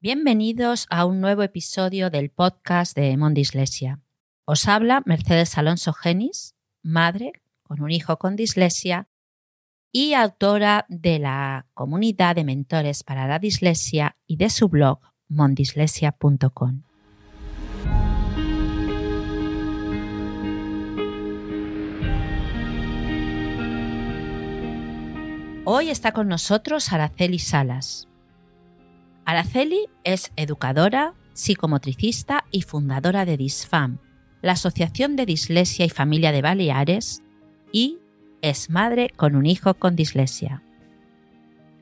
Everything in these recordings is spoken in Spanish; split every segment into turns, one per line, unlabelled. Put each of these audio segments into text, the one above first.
Bienvenidos a un nuevo episodio del podcast de Mondislesia. Os habla Mercedes Alonso Genis, madre con un hijo con dislexia y autora de la comunidad de mentores para la dislexia y de su blog mondislesia.com. Hoy está con nosotros Araceli Salas, Araceli es educadora, psicomotricista y fundadora de DISFAM, la Asociación de Dislexia y Familia de Baleares, y es madre con un hijo con dislexia.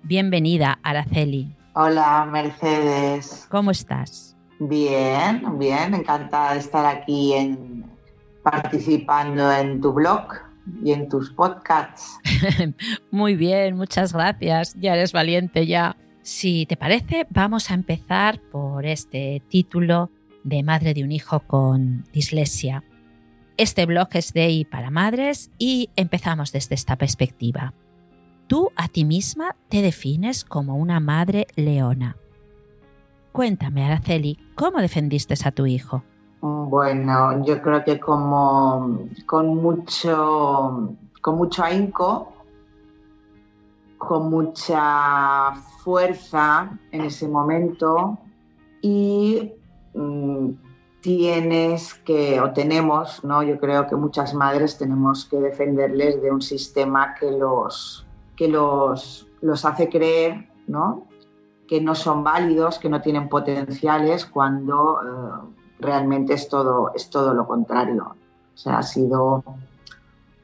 Bienvenida, Araceli.
Hola, Mercedes.
¿Cómo estás?
Bien, bien, encantada de estar aquí en, participando en tu blog y en tus podcasts.
Muy bien, muchas gracias. Ya eres valiente ya. Si te parece, vamos a empezar por este título de Madre de un Hijo con Dislexia. Este blog es de y para madres y empezamos desde esta perspectiva. Tú a ti misma te defines como una madre leona. Cuéntame, Araceli, ¿cómo defendiste a tu hijo?
Bueno, yo creo que como con mucho, con mucho ahínco, con mucha fuerza en ese momento y mm, tienes que, o tenemos, ¿no? yo creo que muchas madres tenemos que defenderles de un sistema que los, que los, los hace creer ¿no? que no son válidos, que no tienen potenciales, cuando eh, realmente es todo, es todo lo contrario. O sea, ha sido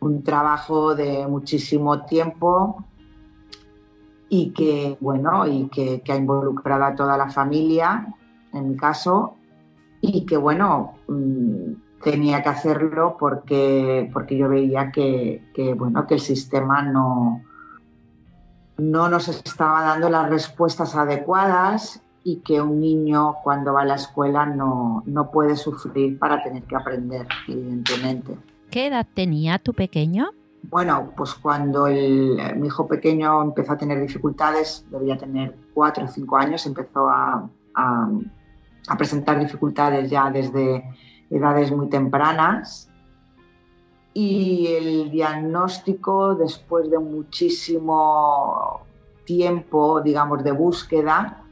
un trabajo de muchísimo tiempo y que, bueno, y que, ha involucrado a toda la familia, en mi caso, y que, bueno, mm, tenía que hacerlo porque, porque yo veía que, bueno, que el sistema no, no nos estaba dando las respuestas adecuadas y que un niño cuando va a la escuela no, no puede sufrir para tener que aprender, evidentemente.
¿Qué edad tenía tu pequeño?
Bueno, pues cuando mi hijo pequeño empezó a tener dificultades, debía tener cuatro o cinco años, empezó a, presentar dificultades ya desde edades muy tempranas. Y el diagnóstico, después de muchísimo tiempo, digamos, de búsqueda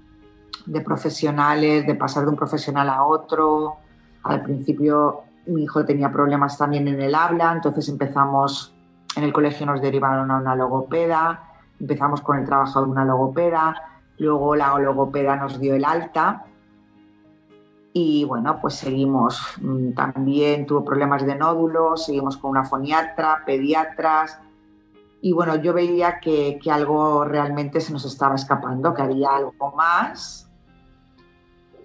de profesionales, de pasar de un profesional a otro, al principio mi hijo tenía problemas también en el habla, entonces empezamos en el colegio nos derivaron a una logopeda, empezamos con el trabajo de una logopeda, luego la logopeda nos dio el alta y bueno, pues seguimos. Mm, también tuvo problemas de nódulos, seguimos con una foniatra, pediatras. Y bueno, yo veía que, algo realmente se nos estaba escapando, que había algo más.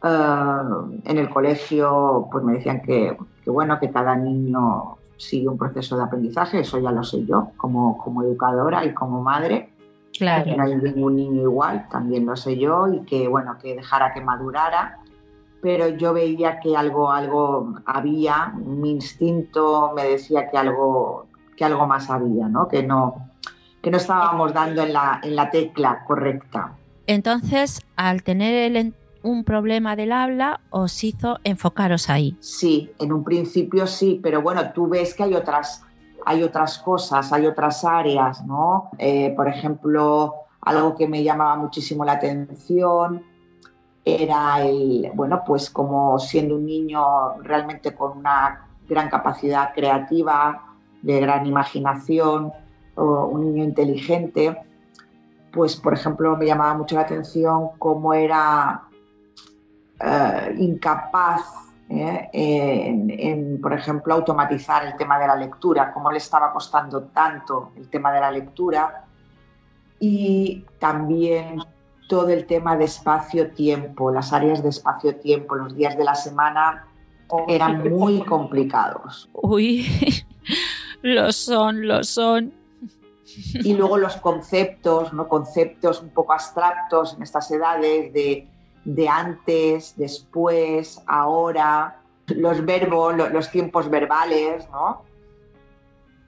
Eh, en el colegio pues me decían que, que, bueno, que cada niño sigue un proceso de aprendizaje, eso ya lo sé yo, como, como educadora y como madre.
Claro.
Que no hay ningún niño igual, también lo sé yo, y que bueno, que dejara que madurara. Pero yo veía que algo, algo había, mi instinto me decía que algo, que algo más había, ¿no? Que no, que no estábamos dando en la, en la tecla correcta.
Entonces, al tener el, un problema del habla os hizo enfocaros ahí.
Sí, en un principio sí, pero bueno, tú ves que hay otras, hay otras cosas, hay otras áreas, ¿no? Eh, por ejemplo, algo que me llamaba muchísimo la atención era el, bueno, pues como siendo un niño realmente con una gran capacidad creativa, de gran imaginación, un niño inteligente, pues por ejemplo me llamaba mucho la atención cómo era eh, incapaz eh, en, por ejemplo, automatizar el tema de la lectura, cómo le estaba costando tanto el tema de la lectura y también todo el tema de espacio-tiempo, las áreas de espacio-tiempo, los días de la semana eran muy complicados.
Uy, lo son, lo son.
Y luego los conceptos, ¿no? conceptos un poco abstractos en estas edades de de antes, después, ahora, los verbos, los tiempos verbales, ¿no?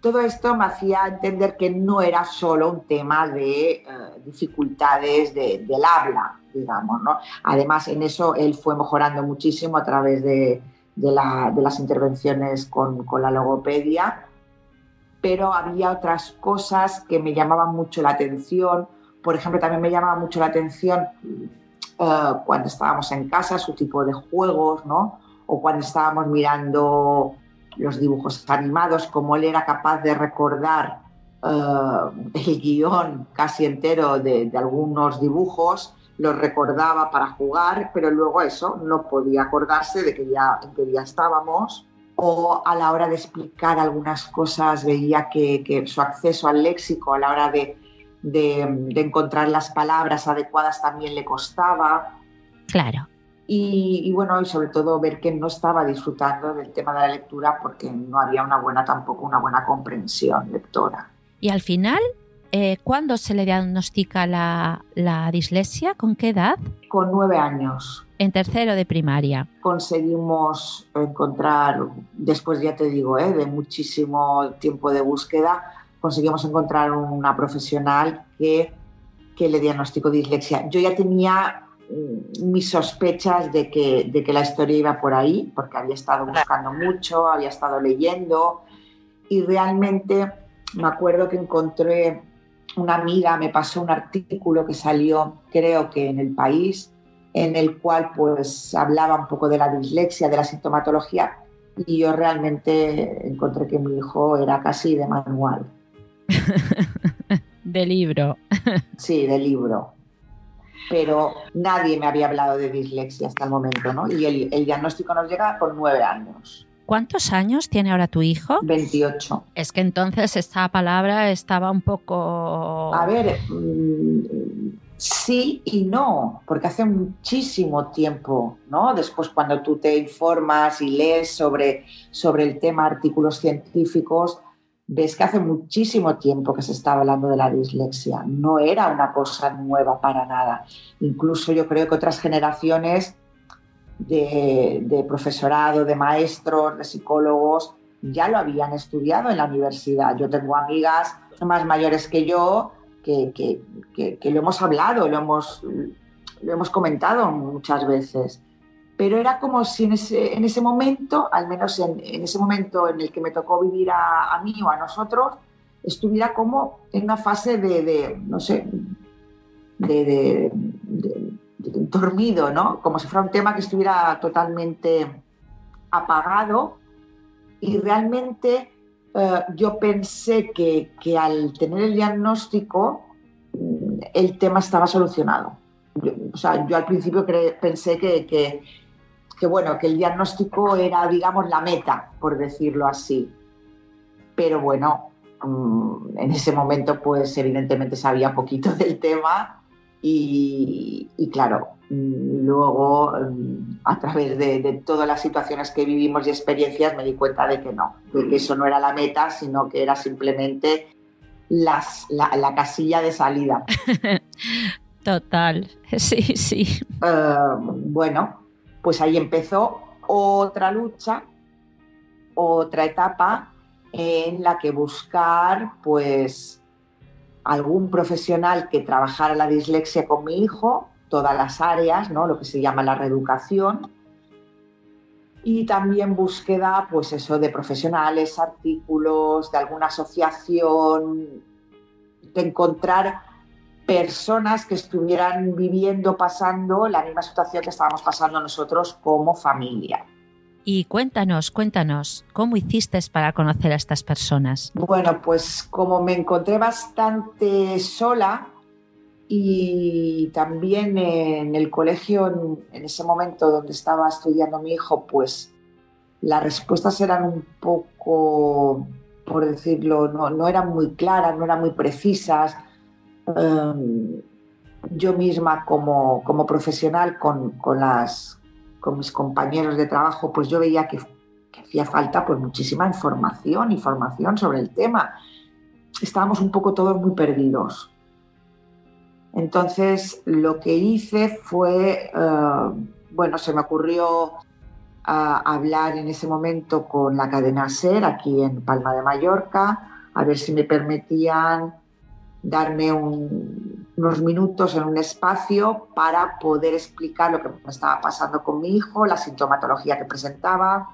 Todo esto me hacía entender que no era solo un tema de eh, dificultades del habla, digamos. ¿no? Además, en eso él fue mejorando muchísimo a través de, las intervenciones con, la logopedia, pero había otras cosas que me llamaban mucho la atención. Por ejemplo, también me llamaba mucho la atención eh, cuando estábamos en casa, su tipo de juegos, ¿no? O cuando estábamos mirando los dibujos animados, cómo él era capaz de recordar eh, el guion casi entero de, algunos dibujos, los recordaba para jugar, pero luego eso no podía acordarse de que ya, en qué día estábamos. O a la hora de explicar algunas cosas veía que, su acceso al léxico a la hora de, de, encontrar las palabras adecuadas también le costaba.
Claro.
Y, bueno, y sobre todo ver que no estaba disfrutando del tema de la lectura porque no había una buena tampoco una buena comprensión lectora.
Y al final, eh, ¿cuándo se le diagnostica la, la, dislexia? ¿Con qué edad?
Con nueve años.
En tercero de primaria.
Conseguimos encontrar, después ya te digo, eh, de muchísimo tiempo de búsqueda, conseguimos encontrar una profesional que, que le diagnosticó dislexia. Yo ya tenía mm, mis sospechas de que, de que la historia iba por ahí, porque había estado buscando mucho, había estado leyendo y realmente me acuerdo que encontré una amiga, me pasó un artículo que salió creo que en el país, en el cual pues hablaba un poco de la dislexia, de la sintomatología y yo realmente encontré que mi hijo era casi de manual.
de libro.
sí, de libro. Pero nadie me había hablado de dislexia hasta el momento, ¿no? Y el, el diagnóstico nos llega con nueve años.
¿Cuántos años tiene ahora tu hijo?
28.
Es que entonces esta palabra estaba un poco...
A ver, mm, sí y no, porque hace muchísimo tiempo, ¿no? Después cuando tú te informas y lees sobre, sobre el tema, artículos científicos, ves que hace muchísimo tiempo que se estaba hablando de la dislexia. No era una cosa nueva para nada. Incluso yo creo que otras generaciones de, profesorado, de maestros, de psicólogos, ya lo habían estudiado en la universidad. Yo tengo amigas más mayores que yo que, que, lo hemos hablado, lo hemos, lo hemos comentado muchas veces. Pero era como si en ese, en ese momento, al menos en, ese momento en el que me tocó vivir a, mí o a nosotros, estuviera como en una fase de, no sé, de, dormido, ¿no? Como si fuera un tema que estuviera totalmente apagado y realmente eh, yo pensé que, al tener el diagnóstico mm, el tema estaba solucionado. o sea, yo al principio pensé que, bueno, que el diagnóstico era, digamos, la meta, por decirlo así. Pero bueno, mm, en ese momento, pues evidentemente sabía poquito del tema y, claro, mm, luego mm, a través de, todas las situaciones que vivimos y experiencias me di cuenta de que no, de que eso no era la meta, sino que era simplemente las, la, casilla de salida.
Total, sí, sí.
Eh, bueno, pues ahí empezó otra lucha, otra etapa en la que buscar pues algún profesional que trabajara la dislexia con mi hijo, todas las áreas, ¿no? lo que se llama la reeducación, y también búsqueda, pues eso, de profesionales, artículos, de alguna asociación, de encontrar personas que estuvieran viviendo, pasando la misma situación que estábamos pasando nosotros como familia.
Y cuéntanos, cuéntanos, ¿cómo hiciste para conocer a estas personas?
Bueno, pues como me encontré bastante sola y también en el colegio, en, ese momento donde estaba estudiando mi hijo, pues las respuestas eran un poco, por decirlo, no, eran muy claras, no eran muy precisas. Em, yo misma como, como profesional con, con, las, con mis compañeros de trabajo, pues yo veía que, hacía falta pues muchísima información, información sobre el tema. Estábamos un poco todos muy perdidos. Entonces lo que hice fue, eh, bueno, se me ocurrió hablar en ese momento con la cadena SER aquí en Palma de Mallorca, a ver si me permitían darme un, unos minutos en un espacio para poder explicar lo que me estaba pasando con mi hijo, la sintomatología que presentaba,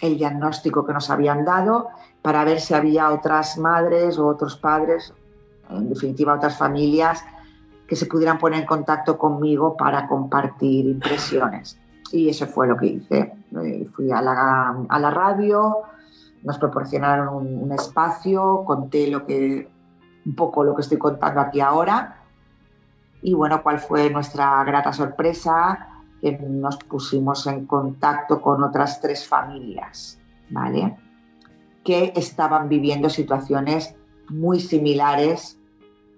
el diagnóstico que nos habían dado, para ver si había otras madres o otros padres, en definitiva otras familias, que se pudieran poner en contacto conmigo para compartir impresiones. Y eso fue lo que hice. Eh, fui a la, a la radio, nos proporcionaron un, un, espacio, conté lo que, un poco lo que estoy contando aquí ahora. Y bueno, cuál fue nuestra grata sorpresa, que nos pusimos en contacto con otras tres familias, ¿vale? Que estaban viviendo situaciones muy similares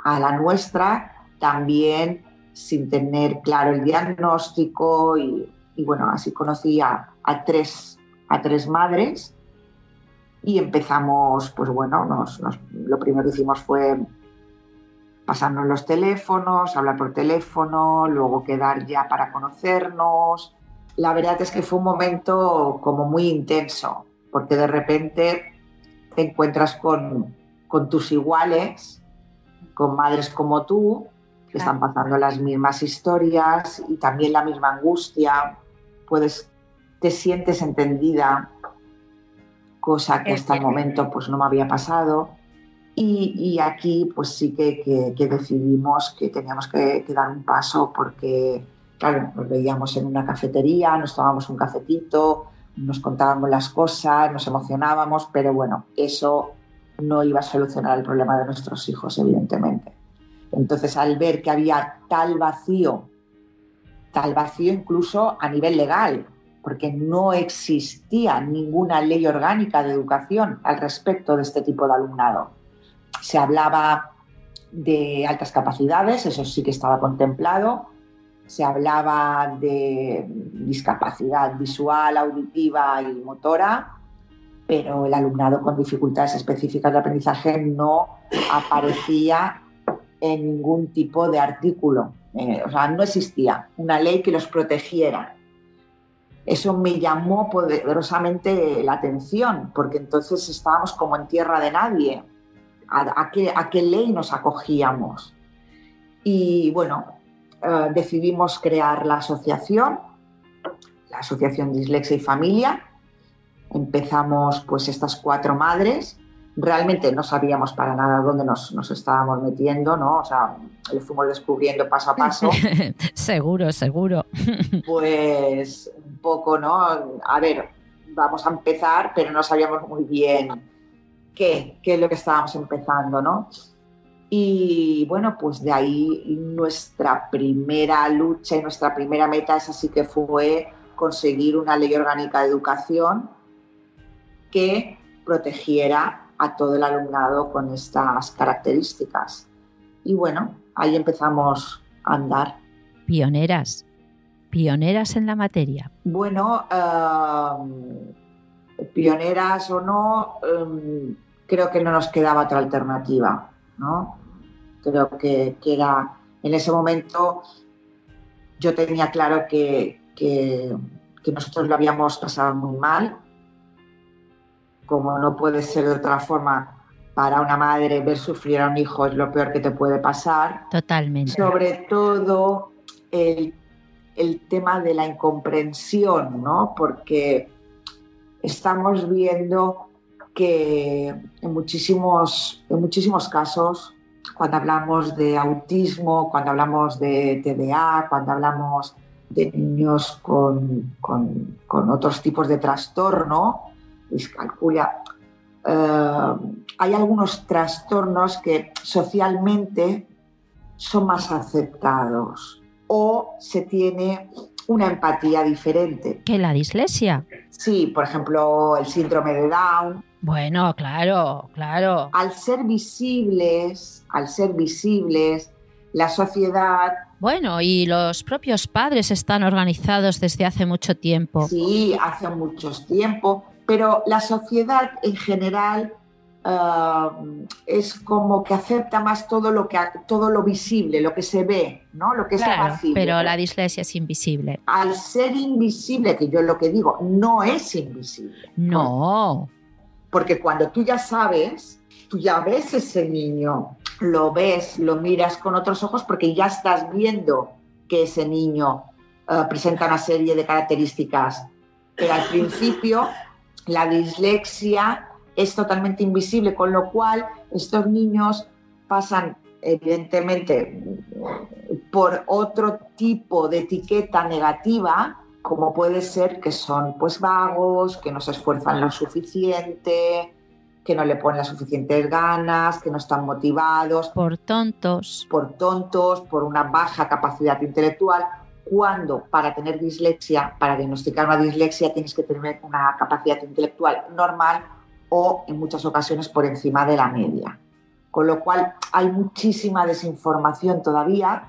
a la nuestra, también sin tener claro el diagnóstico y, bueno, así conocí a, tres, a tres madres y empezamos, pues bueno, nos, nos, lo primero que hicimos fue pasarnos los teléfonos, hablar por teléfono, luego quedar ya para conocernos. La verdad es que fue un momento como muy intenso, porque de repente te encuentras con, con tus iguales, con madres como tú, que están pasando las mismas historias y también la misma angustia. Puedes, te sientes entendida, cosa que hasta el momento pues no me había pasado. Y, y aquí pues sí que, que, que, decidimos que teníamos que, que, dar un paso porque, claro, nos veíamos en una cafetería, nos tomábamos un cafetito, nos contábamos las cosas, nos emocionábamos, pero bueno, eso no iba a solucionar el problema de nuestros hijos, evidentemente. Entonces, al ver que había tal vacío, tal vacío incluso a nivel legal, porque no existía ninguna ley orgánica de educación al respecto de este tipo de alumnado. Se hablaba de altas capacidades, eso sí que estaba contemplado, se hablaba de discapacidad visual, auditiva y motora, pero el alumnado con dificultades específicas de aprendizaje no aparecía en ningún tipo de artículo. Eh, o sea, no existía una ley que los protegiera eso me llamó poderosamente la atención, porque entonces estábamos como en tierra de nadie. ¿A, qué, a qué, ley nos acogíamos? Y bueno, eh, decidimos crear la asociación, la Asociación Dislexia y Familia. Empezamos pues estas cuatro madres realmente no sabíamos para nada dónde nos, nos, estábamos metiendo, ¿no? O sea, lo fuimos descubriendo paso a paso.
seguro, seguro.
pues poco, ¿no? A ver, vamos a empezar, pero no sabíamos muy bien qué, qué es lo que estábamos empezando, ¿no? Y bueno, pues de ahí nuestra primera lucha y nuestra primera meta es así que fue conseguir una ley orgánica de educación que protegiera a todo el alumnado con estas características. Y bueno, ahí empezamos a andar.
Pioneras, pioneras en la materia.
Bueno, pioneras o no, um, creo que no nos quedaba otra alternativa, ¿no? Creo que, que, era, en ese momento, yo tenía claro que, que, que nosotros lo habíamos pasado muy mal, como no puede ser de otra forma, para una madre ver sufrir a un hijo es lo peor que te puede pasar.
Totalmente.
Sobre todo el, el tema de la incomprensión, ¿no? Porque estamos viendo que en muchísimos, en muchísimos casos, cuando hablamos de autismo, cuando hablamos de TDA, cuando hablamos de niños con, con, otros tipos de trastorno, discalculia. Eh, hay algunos trastornos que socialmente son más aceptados o se tiene una empatía diferente.
¿Que la dislexia?
Sí, por ejemplo, el síndrome de Down.
Bueno, claro, claro.
Al ser visibles, al ser visibles, la sociedad
bueno, y los propios padres están organizados desde hace mucho tiempo.
Sí, hace mucho tiempo, pero la sociedad en general uh, es como que acepta más todo lo que todo lo visible, lo que se ve, ¿no? Lo que
claro,
es fácil.
Pero la dislexia es invisible.
Al ser invisible, que yo lo que digo, no es invisible.
No.
porque cuando tú ya sabes, tú ya ves ese niño, lo ves, lo miras con otros ojos porque ya estás viendo que ese niño eh, presenta una serie de características. Pero al principio la dislexia es totalmente invisible, con lo cual estos niños pasan evidentemente por otro tipo de etiqueta negativa, como puede ser que son pues vagos, que no se esfuerzan lo suficiente, que no le ponen las suficientes ganas, que no están motivados.
Por tontos.
Por tontos, por una baja capacidad intelectual, cuando para tener dislexia, para diagnosticar una dislexia, tienes que tener una capacidad intelectual normal o en muchas ocasiones por encima de la media. Con lo cual hay muchísima desinformación todavía.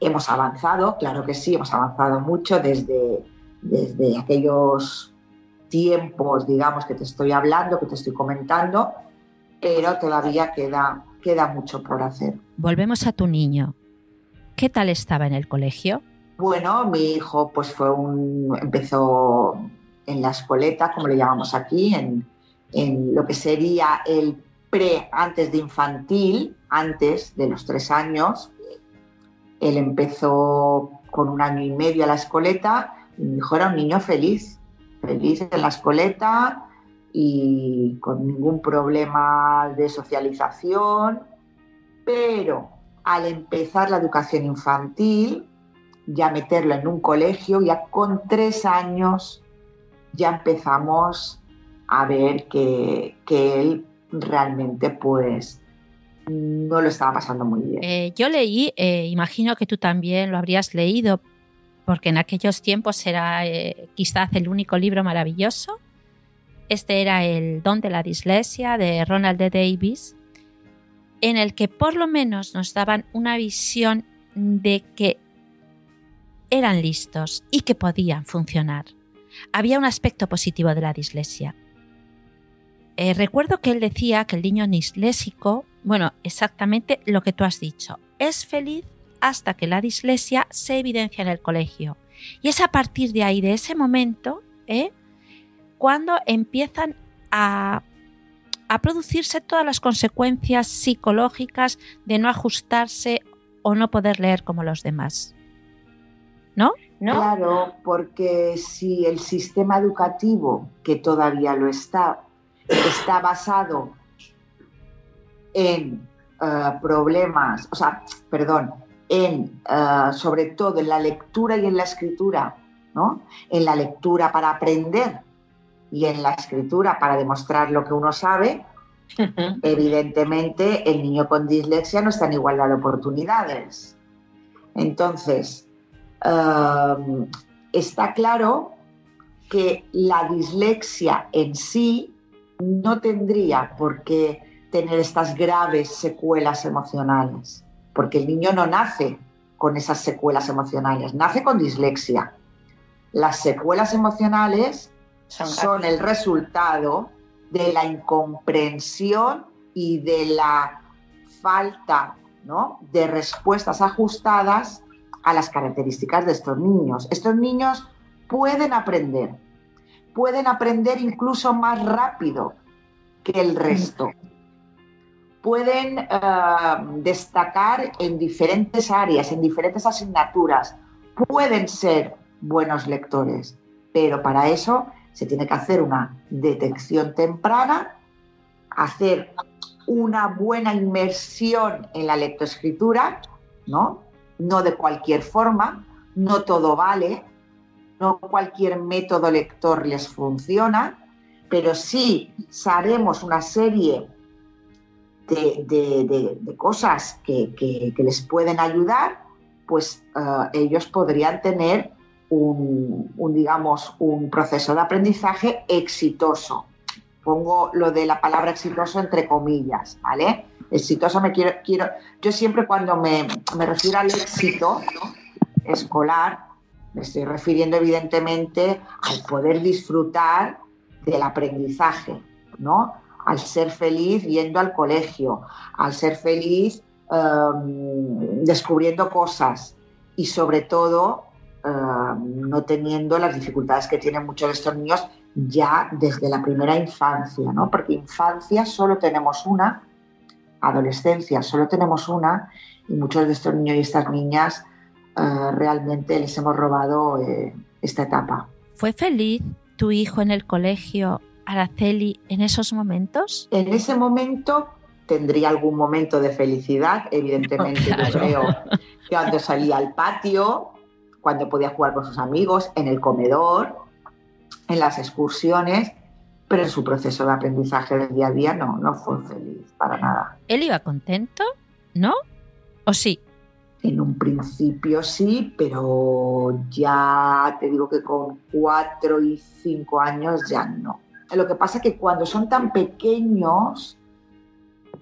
Hemos avanzado, claro que sí, hemos avanzado mucho desde, desde aquellos tiempos, digamos, que te estoy hablando, que te estoy comentando, pero todavía queda, queda mucho por hacer.
Volvemos a tu niño. ¿Qué tal estaba en el colegio?
Bueno, mi hijo pues fue un empezó en la escoleta, como le llamamos aquí, en, en lo que sería el pre antes de infantil, antes de los tres años. Él empezó con un año y medio a la escoleta y era un niño feliz feliz en la escoleta y con ningún problema de socialización, pero al empezar la educación infantil, ya meterlo en un colegio, ya con tres años ya empezamos a ver que, él realmente pues no lo estaba pasando muy bien.
Eh, yo leí, eh, imagino que tú también lo habrías leído, porque en aquellos tiempos era eh, quizás el único libro maravilloso. Este era El don de la dislexia de Ronald D. Davis, en el que por lo menos nos daban una visión de que eran listos y que podían funcionar. Había un aspecto positivo de la dislexia. Eh, recuerdo que él decía que el niño disléxico, bueno, exactamente lo que tú has dicho, es feliz hasta que la dislexia se evidencia en el colegio. Y es a partir de ahí, de ese momento, ¿eh? cuando empiezan a, a producirse todas las consecuencias psicológicas de no ajustarse o no poder leer como los demás. ¿No? ¿No?
Claro, porque si el sistema educativo, que todavía lo está, está basado en eh, problemas, o sea, perdón, en, eh, sobre todo en la lectura y en la escritura, ¿no? En la lectura para aprender y en la escritura para demostrar lo que uno sabe, evidentemente el niño con dislexia no está en igualdad de oportunidades. Entonces, está claro que la dislexia en sí no tendría por qué tener estas graves secuelas emocionales porque el niño no nace con esas secuelas emocionales, nace con dislexia. Las secuelas emocionales son, el resultado de la incomprensión y de la falta de respuestas ajustadas a las características de estos niños. Estos niños pueden aprender, pueden aprender incluso más rápido que el resto pueden eh, destacar en diferentes áreas, en diferentes asignaturas, pueden ser buenos lectores, pero para eso se tiene que hacer una detección temprana, hacer una buena inmersión en la lectoescritura, ¿no? No de cualquier forma, no todo vale, no cualquier método lector les funciona, pero sí sabemos una serie de, cosas que, les pueden ayudar, pues eh, ellos podrían tener un, digamos, un proceso de aprendizaje exitoso. Pongo lo de la palabra exitoso entre comillas, ¿vale? Exitoso me quiero, quiero yo siempre cuando me, me refiero al éxito escolar, me estoy refiriendo evidentemente al poder disfrutar del aprendizaje, ¿no? al ser feliz yendo al colegio, al ser feliz em, descubriendo cosas y sobre todo em, no teniendo las dificultades que tienen muchos de estos niños ya desde la primera infancia, ¿no? Porque infancia solo tenemos una, adolescencia solo tenemos una, y muchos de estos niños y estas niñas eh, realmente les hemos robado eh, esta etapa.
¿Fue feliz tu hijo en el colegio, Araceli, en esos momentos?
En ese momento tendría algún momento de felicidad, evidentemente yo creo que cuando salía al patio, cuando podía jugar con sus amigos, en el comedor, en las excursiones, pero en su proceso de aprendizaje del día a día no, no fue feliz para nada.
¿Él iba contento? ¿No? ¿O sí?
En un principio sí, pero ya te digo que con cuatro y cinco años ya no. Lo que pasa es que cuando son tan pequeños,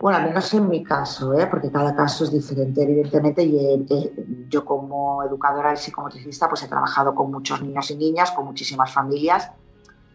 bueno, al menos en mi caso, ¿eh? porque cada caso es diferente, evidentemente, y eh, yo como educadora y psicomotricista pues he trabajado con muchos niños y niñas, con muchísimas familias,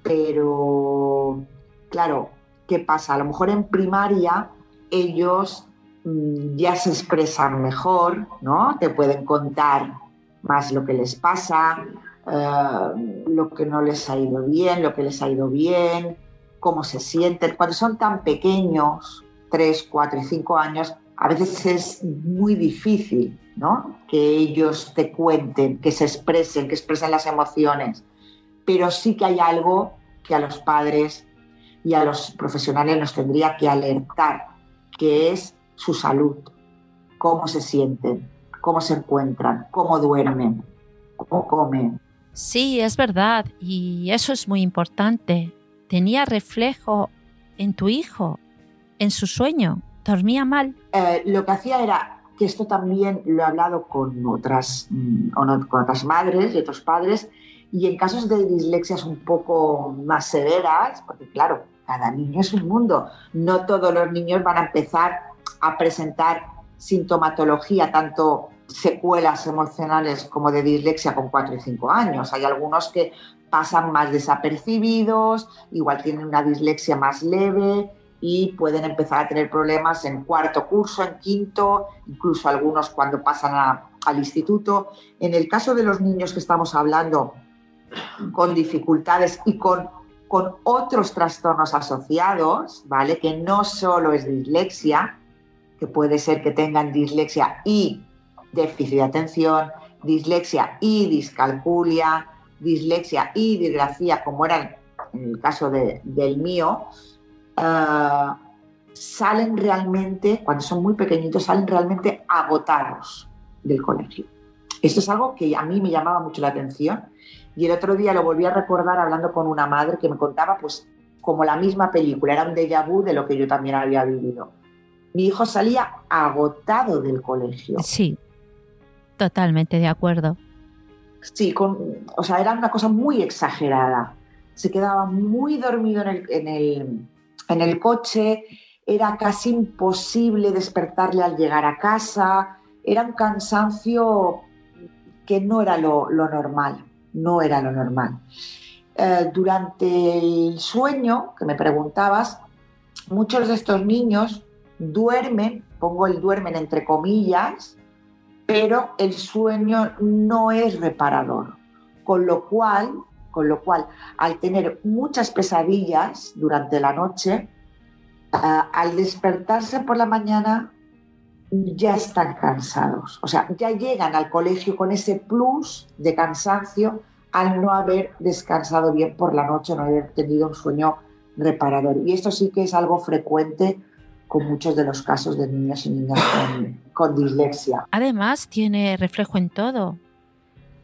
pero claro, ¿qué pasa? A lo mejor en primaria ellos mm, ya se expresan mejor, ¿no? Te pueden contar más lo que les pasa, eh, lo que no les ha ido bien, lo que les ha ido bien, cómo se sienten. Cuando son tan pequeños, 3, 4 y 5 años, a veces es muy difícil ¿no? que ellos te cuenten, que se expresen, que expresen las emociones. Pero sí que hay algo que a los padres y a los profesionales nos tendría que alertar, que es su salud, cómo se sienten, cómo se encuentran, cómo duermen, cómo comen.
Sí, es verdad, y eso es muy importante. Tenía reflejo en tu hijo, en su sueño? ¿Dormía mal?
Eh, lo que hacía era que esto también lo he hablado con otras, mm, con otras madres y otros padres, y en casos de dislexias un poco más severas, porque claro, cada niño es un mundo, no todos los niños van a empezar a presentar sintomatología, tanto secuelas emocionales como de dislexia con 4 y 5 años. Hay algunos que pasan más desapercibidos, igual tienen una dislexia más leve, y pueden empezar a tener problemas en cuarto curso, en quinto, incluso algunos cuando pasan al instituto. En el caso de los niños que estamos hablando con dificultades y con, con otros trastornos asociados, ¿vale? Que no solo es dislexia, que puede ser que tengan dislexia y déficit de atención, dislexia y discalculia, dislexia y disgrafía, como era en el caso del mío, Ah, salen realmente, cuando son muy pequeñitos, salen realmente agotados del colegio. Esto es algo que a mí me llamaba mucho la atención y el otro día lo volví a recordar hablando con una madre que me contaba pues como la misma película, era un déjà vu de lo que yo también había vivido. Mi hijo salía agotado del colegio.
Sí, totalmente de acuerdo.
Sí, con, o sea, era una cosa muy exagerada. Se quedaba muy dormido en el, en el coche, era casi imposible despertarle al llegar a casa, era un cansancio que no era lo, normal, no era lo normal. Eh, durante el sueño, que me preguntabas, muchos de estos niños duermen, pongo el duermen entre comillas, pero el sueño no es reparador, con lo cual con lo cual, al tener muchas pesadillas durante la noche, ah, al despertarse por la mañana ya están cansados. O sea, ya llegan al colegio con ese plus de cansancio al no haber descansado bien por la noche, no haber tenido un sueño reparador. Y esto sí que es algo frecuente con muchos de los casos de niños y niñas con dislexia.
Además, tiene reflejo en todo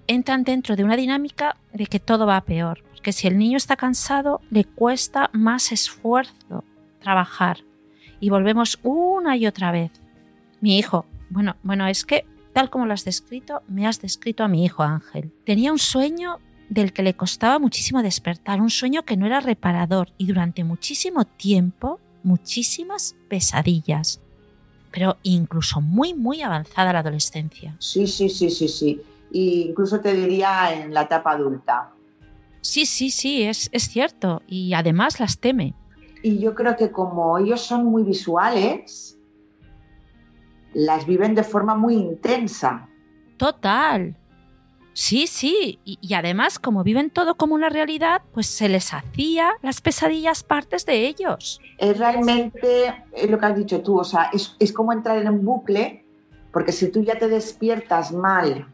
entran dentro de una dinámica de que todo va peor. Porque si el niño está cansado, le cuesta más esfuerzo trabajar. Y volvemos una y otra vez. Mi hijo, bueno, bueno, es que tal como lo has descrito, me has descrito a mi hijo Ángel. Tenía un sueño del que le costaba muchísimo despertar, un sueño que no era reparador y durante muchísimo tiempo muchísimas pesadillas, pero incluso muy, muy avanzada la adolescencia.
Sí, sí, sí, sí, sí e incluso te diría en la etapa adulta.
Sí, sí, sí, es, es cierto. Y además las teme.
Y yo creo que como ellos son muy visuales, las viven de forma muy intensa.
Total. Sí, sí, y, además como viven todo como una realidad, pues se les hacía las pesadillas partes de ellos.
Es realmente lo que has dicho tú, o sea, es, como entrar en un bucle, porque si tú ya te despiertas mal,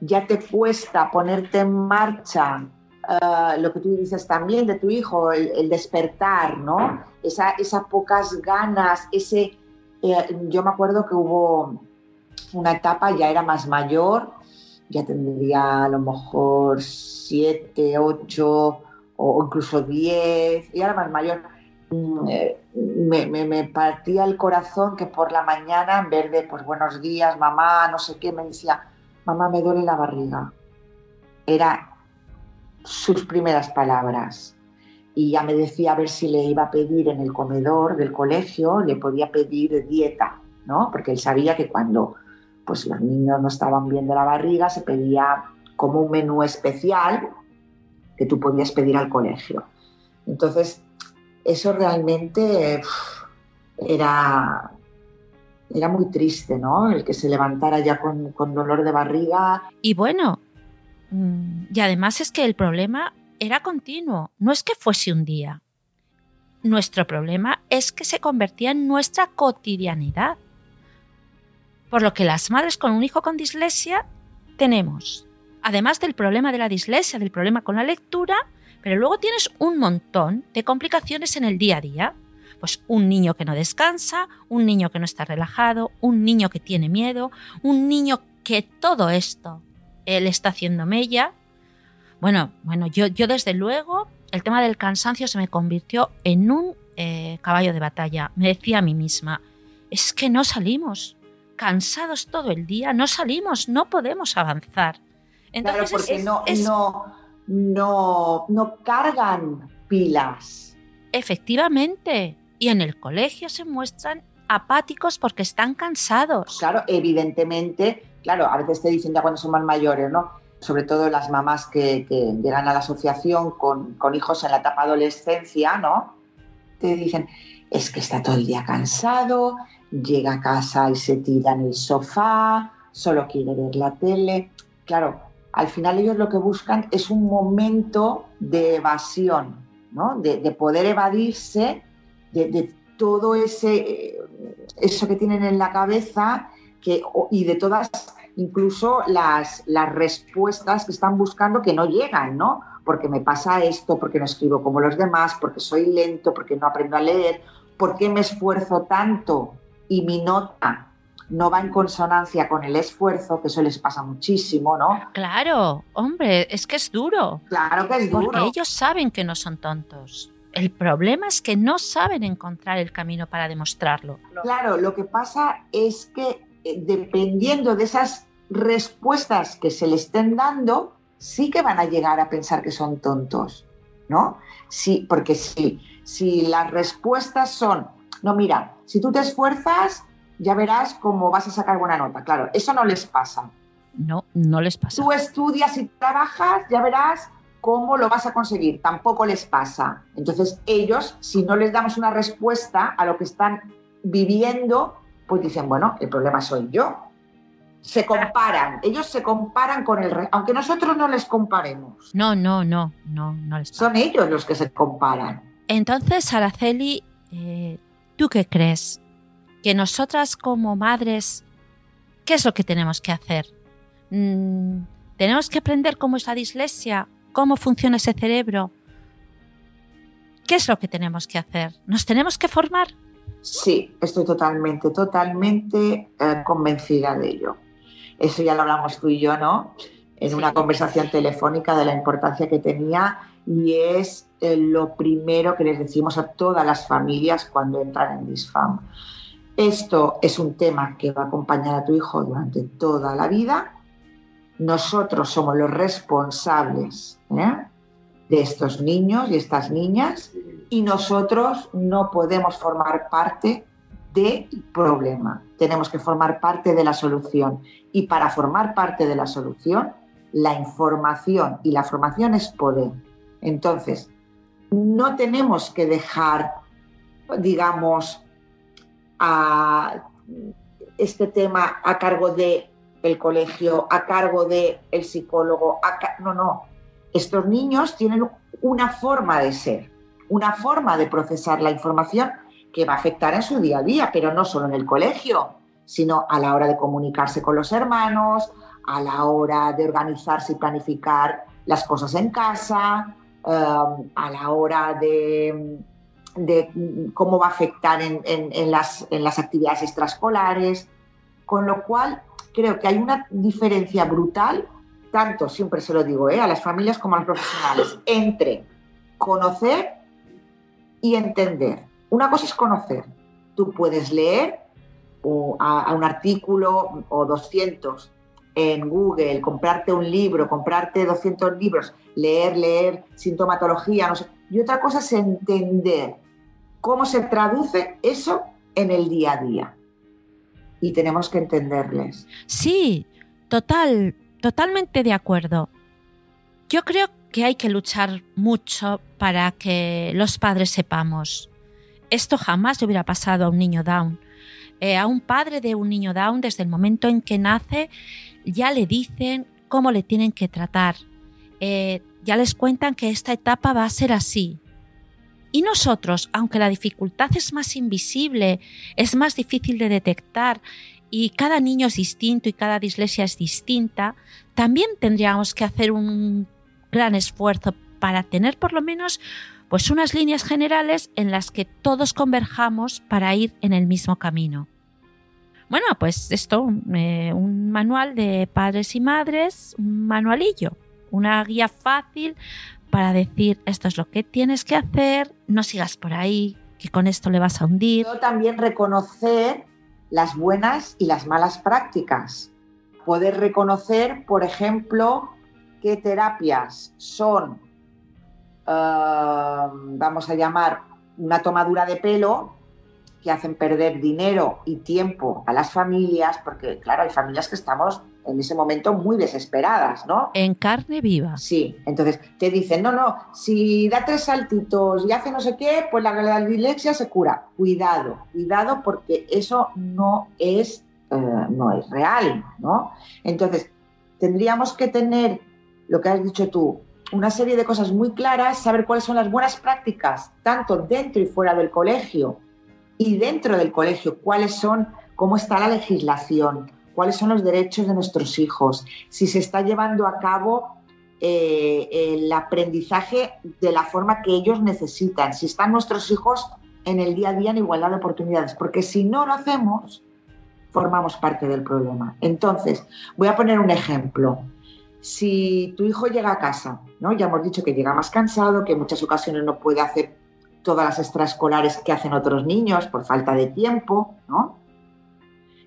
ya te cuesta ponerte en marcha ah, lo que tú dices también de tu hijo, el, despertar, ¿no? Esa, esas pocas ganas, ese... Eh, yo me acuerdo que hubo una etapa, ya era más mayor, ya tendría a lo mejor siete, ocho o incluso diez, y ahora más mayor. Mm, eh, me, me, partía el corazón que por la mañana, en vez de pues buenos días, mamá, no sé qué, me decía, mamá, me duele la barriga. Era sus primeras palabras. Y ya me decía a ver si le iba a pedir en el comedor del colegio, le podía pedir dieta, ¿no? Porque él sabía que cuando pues los niños no estaban bien de la barriga, se pedía como un menú especial que tú podías pedir al colegio. Entonces, eso realmente era, era muy triste, ¿no? El que se levantara ya con, con dolor de barriga.
Y bueno, mm, y además es que el problema era continuo, no es que fuese un día. Nuestro problema es que se convertía en nuestra cotidianidad. Por lo que las madres con un hijo con dislexia tenemos, además del problema de la dislexia, del problema con la lectura, pero luego tienes un montón de complicaciones en el día a día. Pues un niño que no descansa, un niño que no está relajado, un niño que tiene miedo, un niño que todo esto él está haciendo mella. Bueno, bueno, yo, yo desde luego el tema del cansancio se me convirtió en un eh, caballo de batalla. Me decía a mí misma, es que no salimos, cansados todo el día, no salimos, no podemos avanzar.
Entonces, claro, porque no, no, no, no cargan pilas.
Efectivamente. Y en el colegio se muestran apáticos porque están cansados.
Claro, evidentemente, claro, a veces te dicen ya cuando son más mayores, ¿no? Sobre todo las mamás que, que llegan a la asociación con, con, hijos en la etapa adolescencia, ¿no? Te dicen, es que está todo el día cansado, llega a casa y se tira en el sofá, solo quiere ver la tele. Claro, al final ellos lo que buscan es un momento de evasión, ¿no? de, poder evadirse de, todo ese, eh, eso que tienen en la cabeza que, y de todas incluso las, las respuestas que están buscando que no llegan, ¿no? Porque me pasa esto, porque no escribo como los demás, porque soy lento, porque no aprendo a leer, ¿por qué me esfuerzo tanto y mi nota no va en consonancia con el esfuerzo, que eso les pasa muchísimo, ¿no?
Claro, hombre, es que es duro.
Claro que es duro.
Porque ellos saben que no son tontos. El problema es que no saben encontrar el camino para demostrarlo.
Claro, lo que pasa es que eh, dependiendo de esas respuestas que se le estén dando, sí que van a llegar a pensar que son tontos, ¿no? Sí, porque si, si las respuestas son, no, mira, si tú te esfuerzas, ya verás cómo vas a sacar buena nota. Claro, eso no les pasa.
No, no les pasa.
Tú estudias y trabajas, ya verás cómo lo vas a conseguir. Tampoco les pasa. Entonces ellos, si no les damos una respuesta a lo que están viviendo, pues dicen, bueno, el problema soy yo. Se comparan, ellos se comparan con el resto, aunque nosotros no les comparemos.
No, no, no, no, no les.
Son ellos los que se comparan.
Entonces, Araceli, eh, ¿Tú qué crees? Que nosotras como madres, ¿qué es lo que tenemos que hacer? Mm, ¿Tenemos que aprender cómo es la dislexia? ¿Cómo funciona ese cerebro? ¿Qué es lo que tenemos que hacer? ¿Nos tenemos que formar?
Sí, estoy totalmente, totalmente eh, convencida de ello. Eso ya lo hablamos tú y yo, ¿no? En una conversación telefónica de la importancia que tenía y es eh, lo primero que les decimos a todas las familias cuando entran en Disfam. Esto es un tema que va a acompañar a tu hijo durante toda la vida. Nosotros somos los responsables ¿eh? de estos niños y estas niñas y nosotros no podemos formar parte del problema. Tenemos que formar parte de la solución. Y para formar parte de la solución, la información y la formación es poder. Entonces, no tenemos que dejar, digamos, a este tema a cargo de el colegio, a cargo del el psicólogo. no, no. Estos niños tienen una forma de ser, una forma de procesar la información que va a afectar en su día a día, pero no solo en el colegio, sino a la hora de comunicarse con los hermanos, a la hora de organizarse y planificar las cosas en casa, um, a la hora de, cómo va a afectar en, las, en las actividades extraescolares, con lo cual creo que hay una diferencia brutal, tanto, siempre se lo digo, ¿eh? a las familias como a los profesionales, entre conocer y entender. Una cosa es conocer. Tú puedes leer a, un artículo o 200 en Google, comprarte un libro, comprarte 200 libros, leer, leer, sintomatología, no sé. Y otra cosa es entender cómo se traduce eso en el día a día y tenemos que entenderles.
Sí, total, totalmente de acuerdo. Yo creo que hay que luchar mucho para que los padres sepamos. Esto jamás le hubiera pasado a un niño down. Eh, a un padre de un niño down, desde el momento en que nace, ya le dicen cómo le tienen que tratar. Eh, ya les cuentan que esta etapa va a ser así. Y nosotros, aunque la dificultad es más invisible, es más difícil de detectar y cada niño es distinto y cada dislexia es distinta, también tendríamos que hacer un gran esfuerzo para tener por lo menos pues unas líneas generales en las que todos converjamos para ir en el mismo camino. Bueno, pues esto, eh, un manual de padres y madres, un manualillo, una guía fácil para decir esto es lo que tienes que hacer, no sigas por ahí, que con esto le vas a hundir.
También reconocer las buenas y las malas prácticas. Poder reconocer, por ejemplo, qué terapias son, eh, vamos a llamar, una tomadura de pelo que hacen perder dinero y tiempo a las familias, porque claro, hay familias que estamos en ese momento muy desesperadas, ¿no?
En carne viva.
Sí, entonces te dicen, no, no, si da tres saltitos y hace no sé qué, pues la, la dilexia se cura. Cuidado, cuidado porque eso no es, eh, no es real, ¿no? Entonces, tendríamos que tener, lo que has dicho tú, una serie de cosas muy claras, saber cuáles son las buenas prácticas, tanto dentro y fuera del colegio, y dentro del colegio, cuáles son, cómo está la legislación, cuáles son los derechos de nuestros hijos, si se está llevando a cabo eh, el aprendizaje de la forma que ellos necesitan, si están nuestros hijos en el día a día en igualdad de oportunidades, porque si no lo hacemos, formamos parte del problema. Entonces, voy a poner un ejemplo. Si tu hijo llega a casa, ¿no? ya hemos dicho que llega más cansado, que en muchas ocasiones no puede hacer todas las extraescolares que hacen otros niños por falta de tiempo, ¿no?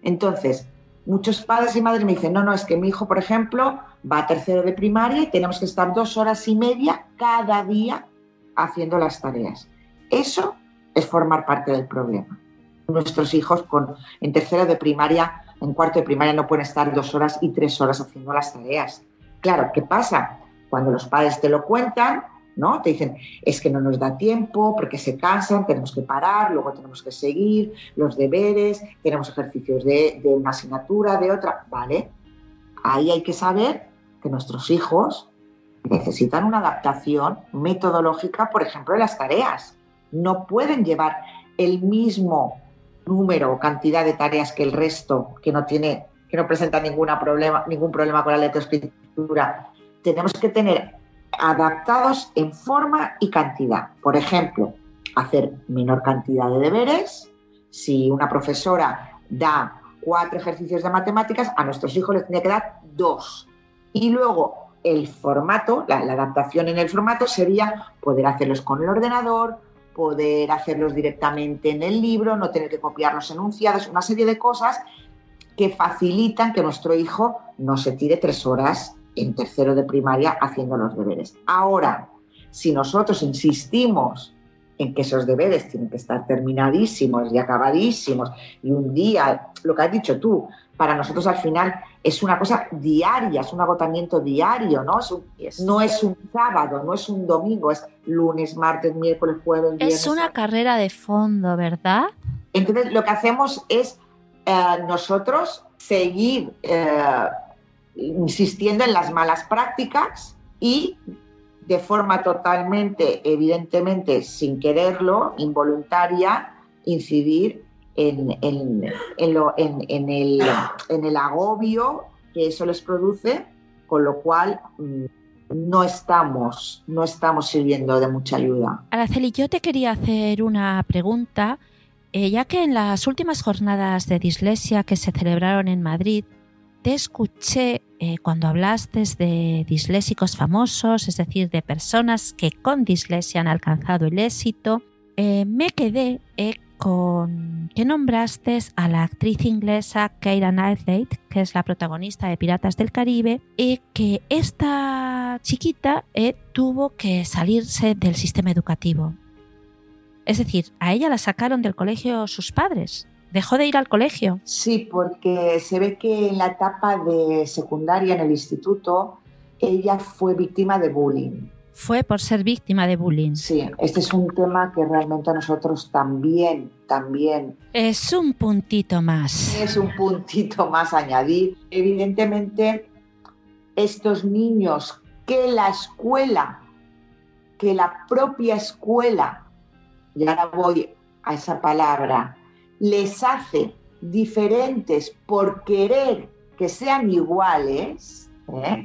Entonces, muchos padres y madres me dicen, no, no, es que mi hijo, por ejemplo, va a tercero de primaria y tenemos que estar dos horas y media cada día haciendo las tareas. Eso es formar parte del problema. Nuestros hijos con, en tercero de primaria, en cuarto de primaria no pueden estar dos horas y tres horas haciendo las tareas. Claro, ¿qué pasa? Cuando los padres te lo cuentan, ¿no? Te dicen, es que no nos da tiempo porque se cansan, tenemos que parar, luego tenemos que seguir los deberes, tenemos ejercicios de, una asignatura, de otra, ¿vale? Ahí hay que saber que nuestros hijos necesitan una adaptación metodológica, por ejemplo, de las tareas. No pueden llevar el mismo número o cantidad de tareas que el resto, que no tiene, que no presenta ninguna problema, ningún problema con la Tenemos que tener adaptados en forma y cantidad. Por ejemplo, hacer menor cantidad de deberes. Si una profesora da cuatro ejercicios de matemáticas, a nuestros hijos les tiene que dar dos. Y luego el formato, la, adaptación en el formato sería poder hacerlos con el ordenador, poder hacerlos directamente en el libro, no tener que copiar los enunciados, una serie de cosas que facilitan que nuestro hijo no se tire tres horas en tercero de primaria haciendo los deberes. Ahora, si nosotros insistimos en que esos deberes tienen que estar terminadísimos y acabadísimos, y un día, lo que has dicho tú, para nosotros al final es una cosa diaria, es un agotamiento diario, ¿no? Es no es un sábado, no es un domingo, es lunes, martes, miércoles, jueves, viernes.
Es una carrera de fondo, ¿verdad?
Entonces, lo que hacemos es eh, nosotros seguir eh, insistiendo en las malas prácticas y de forma totalmente, evidentemente, sin quererlo, involuntaria, incidir en, lo, en, el, en el agobio que eso les produce, con lo cual mm, no estamos, no estamos sirviendo de mucha ayuda.
Araceli, yo te quería hacer una pregunta, eh, ya que en las últimas jornadas de dislexia que se celebraron en Madrid, te escuché eh, cuando hablaste de disléxicos famosos, es decir, de personas que con dislexia han alcanzado el éxito, eh, me quedé con que nombraste a la actriz inglesa Keira Knightley, que es la protagonista de Piratas del Caribe, y que esta chiquita eh, tuvo que salirse del sistema educativo. Es decir, a ella la sacaron del colegio sus padres. Dejó de ir al colegio.
Sí, porque se ve que en la etapa de secundaria en el instituto ella fue víctima de bullying
fue por ser víctima de bullying.
Sí, este es un tema que realmente a nosotros también, también.
Es un puntito más.
Es un puntito más añadir. Evidentemente, estos niños que la escuela, que la propia escuela, y ahora voy a esa palabra, les hace diferentes por querer que sean iguales, ¿eh?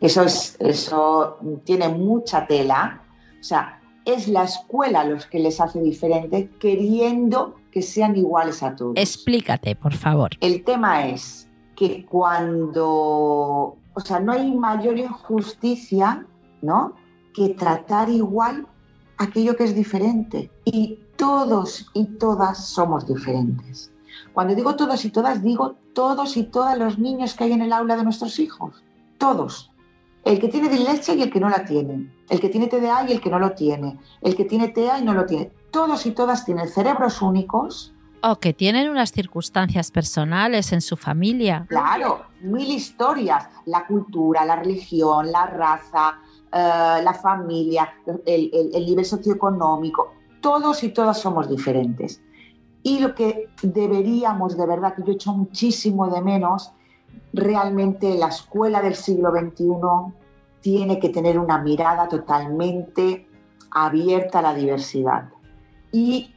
Eso, es, eso tiene mucha tela. O sea, es la escuela los que les hace diferente queriendo que sean iguales a todos.
Explícate, por favor.
El tema es que cuando, o sea, no hay mayor injusticia, ¿no? Que tratar igual aquello que es diferente. Y todos y todas somos diferentes. Cuando digo todos y todas, digo todos y todas los niños que hay en el aula de nuestros hijos. Todos. El que tiene dislexia y el que no la tiene. El que tiene TDA y el que no lo tiene. El que tiene TEA y no lo tiene. Todos y todas tienen cerebros únicos.
O que tienen unas circunstancias personales en su familia.
Claro, mil historias. La cultura, la religión, la raza, eh, la familia, el, el nivel socioeconómico. Todos y todas somos diferentes. Y lo que deberíamos, de verdad, que yo he hecho muchísimo de menos, realmente la escuela del siglo XXI tiene que tener una mirada totalmente abierta a la diversidad y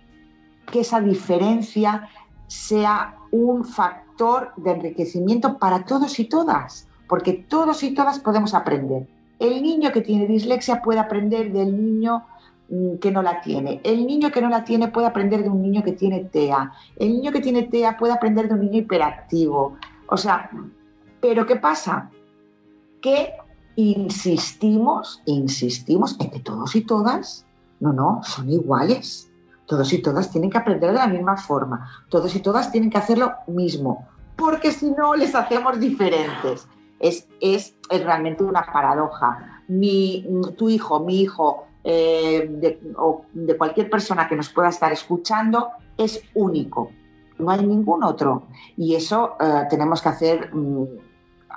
que esa diferencia sea un factor de enriquecimiento para todos y todas, porque todos y todas podemos aprender. El niño que tiene dislexia puede aprender del niño que no la tiene. El niño que no la tiene puede aprender de un niño que tiene TEA. El niño que tiene TEA puede aprender de un niño hiperactivo. O sea, pero ¿qué pasa? Que insistimos, insistimos en que todos y todas, no, no, son iguales. Todos y todas tienen que aprender de la misma forma. Todos y todas tienen que hacer lo mismo. Porque si no, les hacemos diferentes. Es, es, realmente una paradoja. Mi, tu hijo, mi hijo, eh, de, cualquier persona que nos pueda estar escuchando, es único. No hay ningún otro. Y eso eh, tenemos que hacer mm,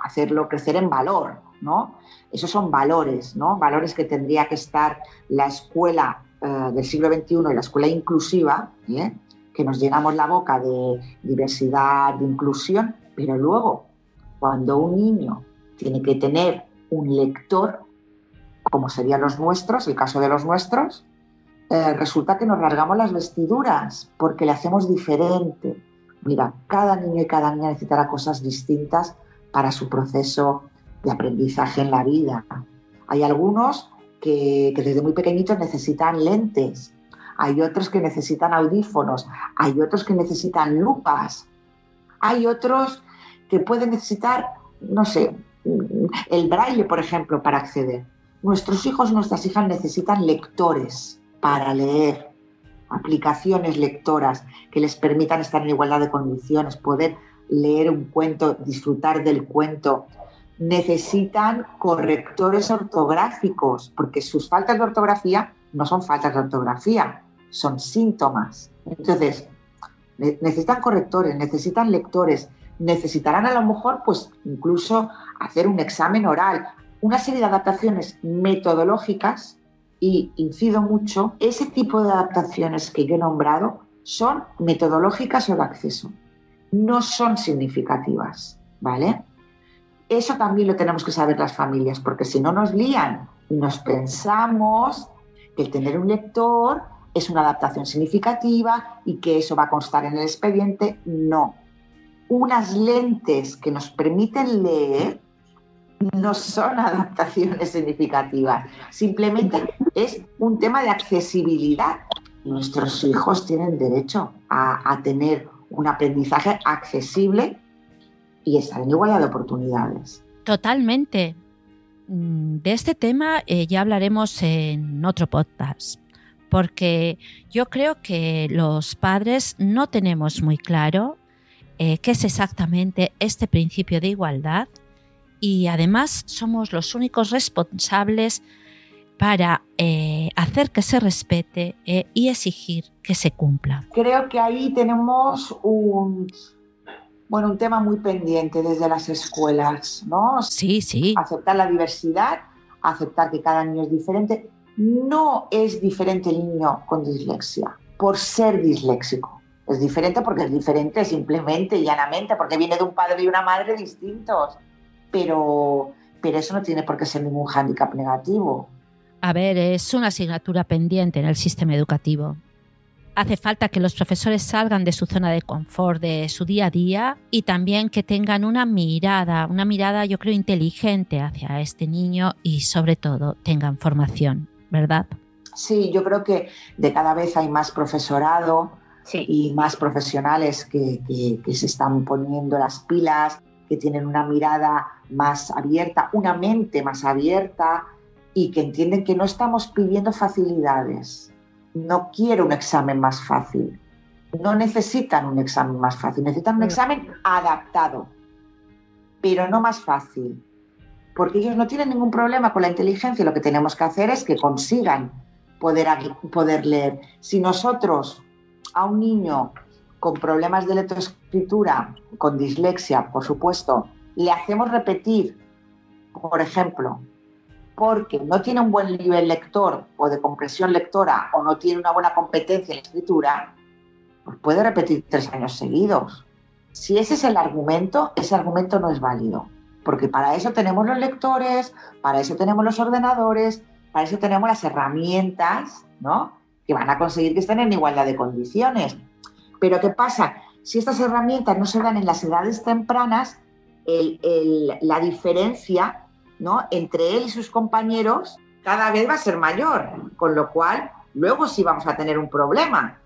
hacerlo crecer en valor, ¿no? Esos son valores, ¿no? Valores que tendría que estar la escuela eh, del siglo XXI y la escuela inclusiva, que nos llenamos la boca de diversidad, de inclusión, pero luego, cuando un niño tiene que tener un lector, como serían los nuestros, el caso de los nuestros, eh, resulta que nos rasgamos las vestiduras porque le hacemos diferente. Mira, cada niño y cada niña necesitará cosas distintas para su proceso de aprendizaje en la vida. Hay algunos que, desde muy pequeñitos necesitan lentes, hay otros que necesitan audífonos, hay otros que necesitan lupas, hay otros que pueden necesitar, no sé, el braille, por ejemplo, para acceder. Nuestros hijos, nuestras hijas necesitan lectores para leer, aplicaciones lectoras que les permitan estar en igualdad de condiciones, poder leer un cuento, disfrutar del cuento, necesitan correctores ortográficos, porque sus faltas de ortografía no son faltas de ortografía, son síntomas. Entonces, necesitan correctores, necesitan lectores, necesitarán a lo mejor, pues, incluso hacer un examen oral, una serie de adaptaciones metodológicas y incido mucho, ese tipo de adaptaciones que yo he nombrado son metodológicas o de acceso no son significativas, ¿vale? Eso también lo tenemos que saber las familias, porque si no nos lían y nos pensamos que el tener un lector es una adaptación significativa y que eso va a constar en el expediente, no. Unas lentes que nos permiten leer no son adaptaciones significativas, simplemente es un tema de accesibilidad. Nuestros hijos tienen derecho a, tener un aprendizaje accesible y estar en igualdad de oportunidades.
Totalmente. Mm, de este tema eh, ya hablaremos en otro podcast, porque yo creo que los padres no tenemos muy claro eh, qué es exactamente este principio de igualdad y además somos los únicos responsables para eh, hacer que se respete eh, y exigir que se cumpla.
Creo que ahí tenemos un, bueno, un tema muy pendiente desde las escuelas, ¿no?
Sí, sí.
Aceptar la diversidad, aceptar que cada niño es diferente. No es diferente el niño con dislexia por ser disléxico. Es diferente porque es diferente simplemente y llanamente, porque viene de un padre y una madre distintos pero, pero eso no tiene por qué ser ningún hándicap negativo.
A ver, es una asignatura pendiente en el sistema educativo. Hace falta que los profesores salgan de su zona de confort, de su día a día y también que tengan una mirada, una mirada yo creo inteligente hacia este niño y sobre todo tengan formación, ¿verdad?
Sí, yo creo que de cada vez hay más profesorado y más profesionales que, que se están poniendo las pilas, que tienen una mirada más abierta, una mente más abierta y que entienden que no estamos pidiendo facilidades. No quiero un examen más fácil. No necesitan un examen más fácil, necesitan un examen adaptado, pero no más fácil. Porque ellos no tienen ningún problema con la inteligencia. Lo que tenemos que hacer es que consigan poder, poder leer. Si nosotros a un niño con problemas de lectoescritura, con dislexia, por supuesto, le hacemos repetir, por ejemplo, porque no tiene un buen nivel lector o de compresión lectora o no tiene una buena competencia en escritura, pues puede repetir tres años seguidos. Si ese es el argumento, ese argumento no es válido, porque para eso tenemos los lectores, para eso tenemos los ordenadores, para eso tenemos las herramientas, ¿no? Que van a conseguir que estén en igualdad de condiciones. Pero ¿qué pasa? Si estas herramientas no se dan en las edades tempranas, la diferencia ¿no? entre él y sus compañeros cada vez va a ser mayor, con lo cual luego sí vamos a tener un problema,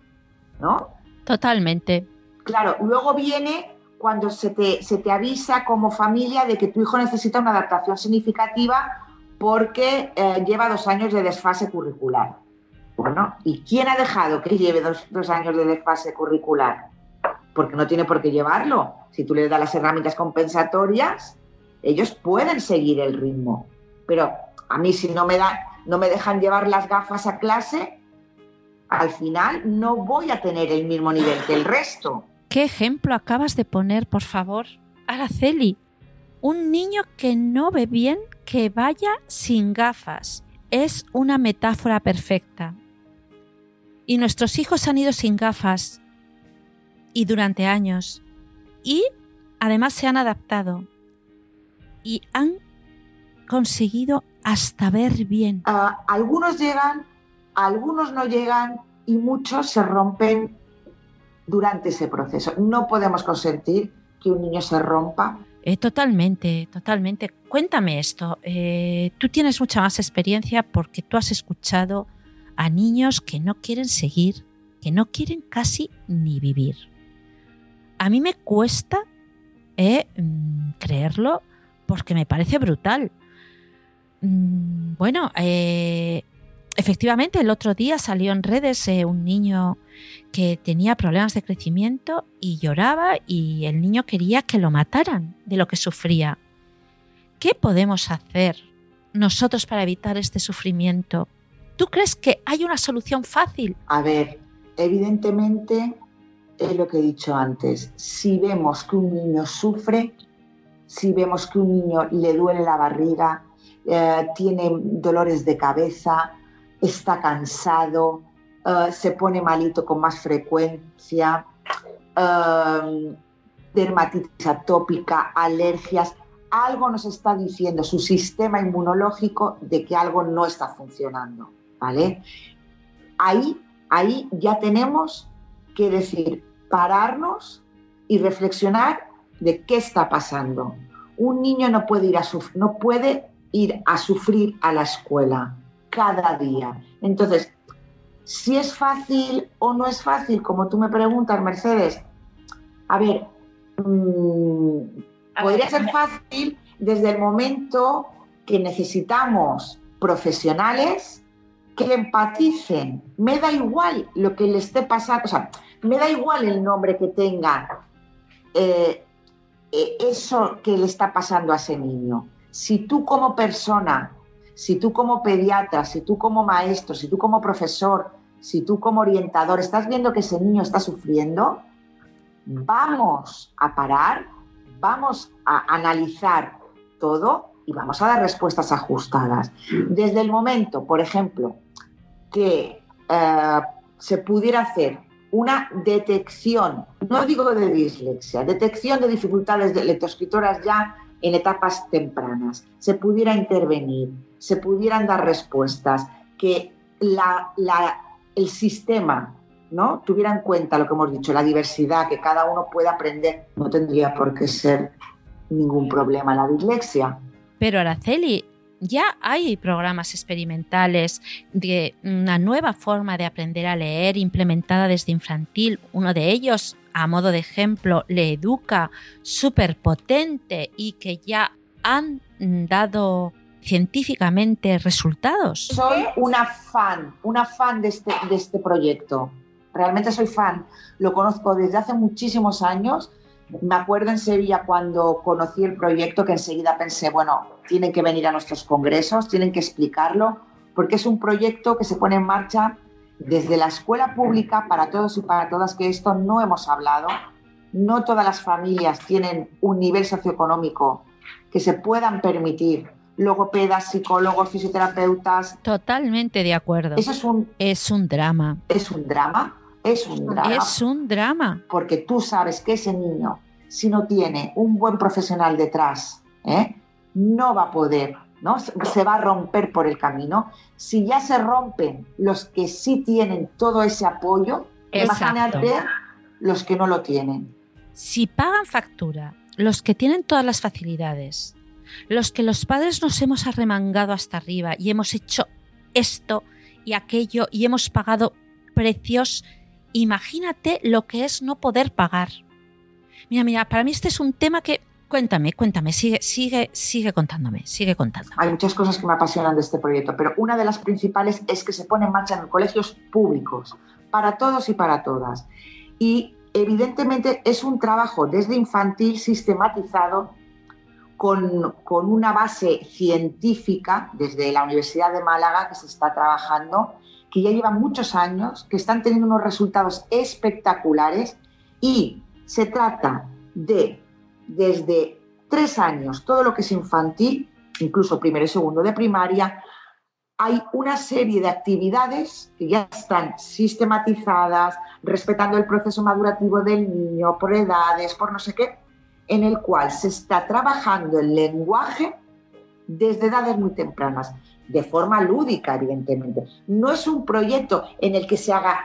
¿no?
Totalmente.
Claro, luego viene cuando se te, se te avisa como familia de que tu hijo necesita una adaptación significativa porque eh, lleva dos años de desfase curricular. Bueno, ¿y quién ha dejado que lleve dos, años de desfase curricular? Porque no tiene por qué llevarlo. Si tú les das las herramientas compensatorias, ellos pueden seguir el ritmo. Pero a mí si no me, da, no me dejan llevar las gafas a clase, al final no voy a tener el mismo nivel que el resto.
¿Qué ejemplo acabas de poner, por favor? Araceli, un niño que no ve bien que vaya sin gafas. Es una metáfora perfecta. Y nuestros hijos han ido sin gafas y durante años. Y además se han adaptado. Y han conseguido hasta ver bien.
Ah, algunos llegan, algunos no llegan y muchos se rompen durante ese proceso. No podemos consentir que un niño se rompa.
Eh, totalmente, totalmente. Cuéntame esto. Eh, tú tienes mucha más experiencia porque tú has escuchado a niños que no quieren seguir, que no quieren casi ni vivir. A mí me cuesta eh, mm, creerlo porque me parece brutal. Mm, bueno, eh, efectivamente el otro día salió en redes eh, un niño que tenía problemas de crecimiento y lloraba y el niño quería que lo mataran de lo que sufría. ¿Qué podemos hacer nosotros para evitar este sufrimiento? ¿Tú crees que hay una solución fácil?
A ver, evidentemente es lo que he dicho antes. Si vemos que un niño sufre, si vemos que un niño le duele la barriga, eh, tiene dolores de cabeza, está cansado, eh, se pone malito con más frecuencia, eh, dermatitis atópica, alergias, algo nos está diciendo su sistema inmunológico de que algo no está funcionando, ¿vale? Ahí, ahí ya tenemos que decir, pararnos y reflexionar de qué está pasando. Un niño no puede ir a, no puede ir a sufrir a la escuela cada día. Entonces, si es fácil o no es fácil, como tú me preguntas, Mercedes, a ver, mm, Podría ser fácil desde el momento que necesitamos profesionales que empaticen. Me da igual lo que le esté pasando, o sea, me da igual el nombre que tenga eh, eh, eso que le está pasando a ese niño. Si tú como persona, si tú como pediatra, si tú como maestro, si tú como profesor, si tú como orientador estás viendo que ese niño está sufriendo, vamos a parar vamos a analizar todo y vamos a dar respuestas ajustadas. Desde el momento, por ejemplo, que eh, se pudiera hacer una detección, no digo de dislexia, detección de dificultades de lectoescritoras ya en etapas tempranas, se pudiera intervenir, se pudieran dar respuestas, que el sistema ¿no? tuviera en cuenta lo que hemos dicho, la diversidad, que cada uno pueda aprender, no tendría por qué ser ningún problema la dislexia.
Pero Araceli, ya hay programas experimentales de una nueva forma de aprender a leer implementada desde infantil. Uno de ellos, a modo de ejemplo, le educa súper potente y que ya han dado científicamente resultados.
Soy una fan, una fan de este, de este proyecto realmente soy fan, lo conozco desde hace muchísimos años. Me acuerdo en Sevilla cuando conocí el proyecto que enseguida pensé, bueno, tienen que venir a nuestros congresos, tienen que explicarlo, porque es un proyecto que se pone en marcha desde la escuela pública para todos y para todas, que esto no hemos hablado. No todas las familias tienen un nivel socioeconómico que se puedan permitir logopedas, psicólogos, fisioterapeutas.
Totalmente de acuerdo.
Eso es un,
es un drama.
Es un drama es un drama.
Es un drama.
Porque tú sabes que ese niño, si no tiene un buen profesional detrás, ¿eh? no va a poder, ¿no? Se va a romper por el camino. Si ya se rompen los que sí tienen todo ese apoyo, imagínate los que no lo tienen.
Si pagan factura los que tienen todas las facilidades, los que los padres nos hemos arremangado hasta arriba y hemos hecho esto y aquello y hemos pagado precios imagínate lo que es no poder pagar. Mira, mira, para mí este es un tema que cuéntame, cuéntame, sigue, sigue, sigue contándome, sigue contando.
Hay muchas cosas que me apasionan de este proyecto, pero una de las principales es que se pone en marcha en colegios públicos, para todos y para todas. Y evidentemente es un trabajo desde infantil sistematizado con, con, una base científica desde la Universidad de Málaga que se está trabajando que ya llevan muchos años, que están teniendo unos resultados espectaculares y se trata de, desde tres años, todo lo que es infantil, incluso primero y segundo de primaria, hay una serie de actividades que ya están sistematizadas, respetando el proceso madurativo del niño, por edades, por no sé qué, en el cual se está trabajando el lenguaje desde edades muy tempranas de forma lúdica, evidentemente. No es un proyecto en el que se haga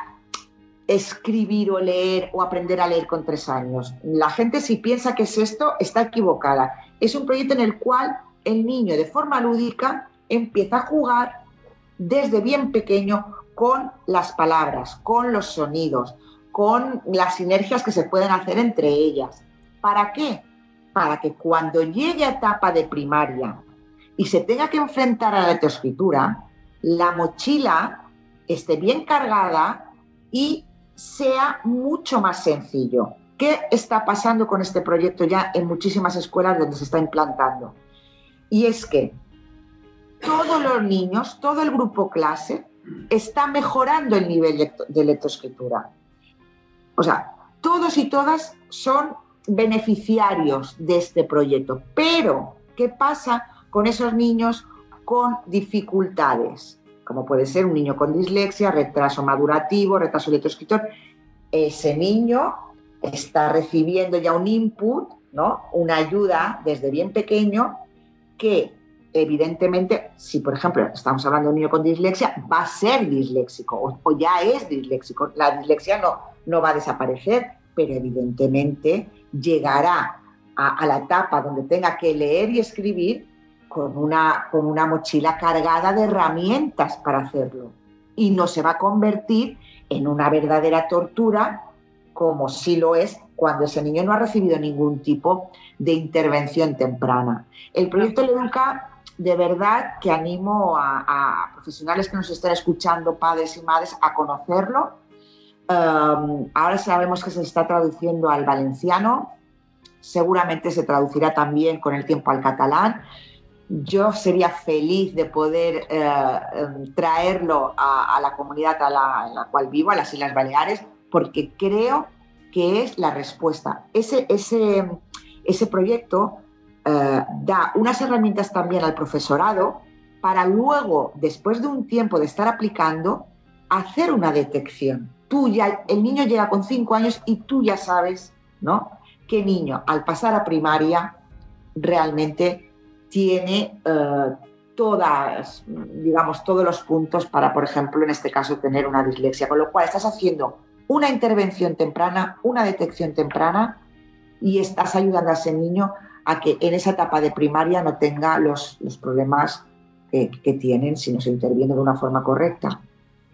escribir o leer o aprender a leer con tres años. La gente si piensa que es esto está equivocada. Es un proyecto en el cual el niño de forma lúdica empieza a jugar desde bien pequeño con las palabras, con los sonidos, con las sinergias que se pueden hacer entre ellas. ¿Para qué? Para que cuando llegue a etapa de primaria y se tenga que enfrentar a la lectoescritura, la mochila esté bien cargada y sea mucho más sencillo. ¿Qué está pasando con este proyecto ya en muchísimas escuelas donde se está implantando? Y es que todos los niños, todo el grupo clase, está mejorando el nivel de lectoescritura. O sea, todos y todas son beneficiarios de este proyecto. Pero, ¿qué pasa con esos niños con dificultades, como puede ser un niño con dislexia, retraso madurativo, retraso lectoescritor. Ese niño está recibiendo ya un input, ¿no? Una ayuda desde bien pequeño que evidentemente, si por ejemplo estamos hablando de un niño con dislexia, va a ser disléxico o, ya es disléxico. La dislexia no, no va a desaparecer, pero evidentemente llegará a, la etapa donde tenga que leer y escribir con una, con una mochila cargada de herramientas para hacerlo. Y no se va a convertir en una verdadera tortura como sí lo es cuando ese niño no ha recibido ningún tipo de intervención temprana. El proyecto Educa, de verdad que animo a, profesionales que nos estén escuchando, padres y madres, a conocerlo. Um, ahora sabemos que se está traduciendo al valenciano, seguramente se traducirá también con el tiempo al catalán. Yo sería feliz de poder eh, em, traerlo a, la comunidad a la, cual vivo, a las Islas Baleares, porque creo que es la respuesta. Ese, ese, ese proyecto eh, da unas herramientas también al profesorado para luego, después de un tiempo de estar aplicando, hacer una detección. Tú ya, el niño llega con cinco años y tú ya sabes, ¿no? qué niño al pasar a primaria realmente tiene eh, todas, digamos, todos los puntos para, por ejemplo, en este caso, tener una dislexia. Con lo cual estás haciendo una intervención temprana, una detección temprana y estás ayudando a ese niño a que en esa etapa de primaria no tenga los, problemas que, que tienen si no se interviene de una forma correcta.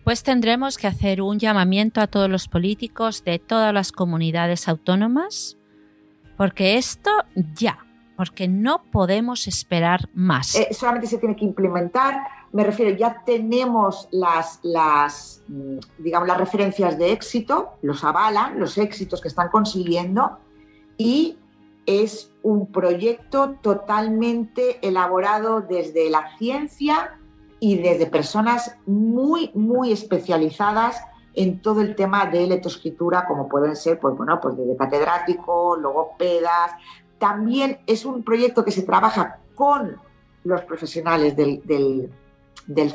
Pues tendremos que hacer un llamamiento a todos los políticos de todas las comunidades autónomas porque esto ya, porque no podemos esperar más.
Eh, solamente se tiene que implementar, me refiero, ya tenemos las, las, mm, digamos, las referencias de éxito, los avalan, los éxitos que están consiguiendo y es un proyecto totalmente elaborado desde la ciencia y desde personas muy, muy especializadas en todo el tema de lectoescritura, como pueden ser, pues bueno, pues desde catedrático, logopedas. También es un proyecto que se trabaja con los profesionales del,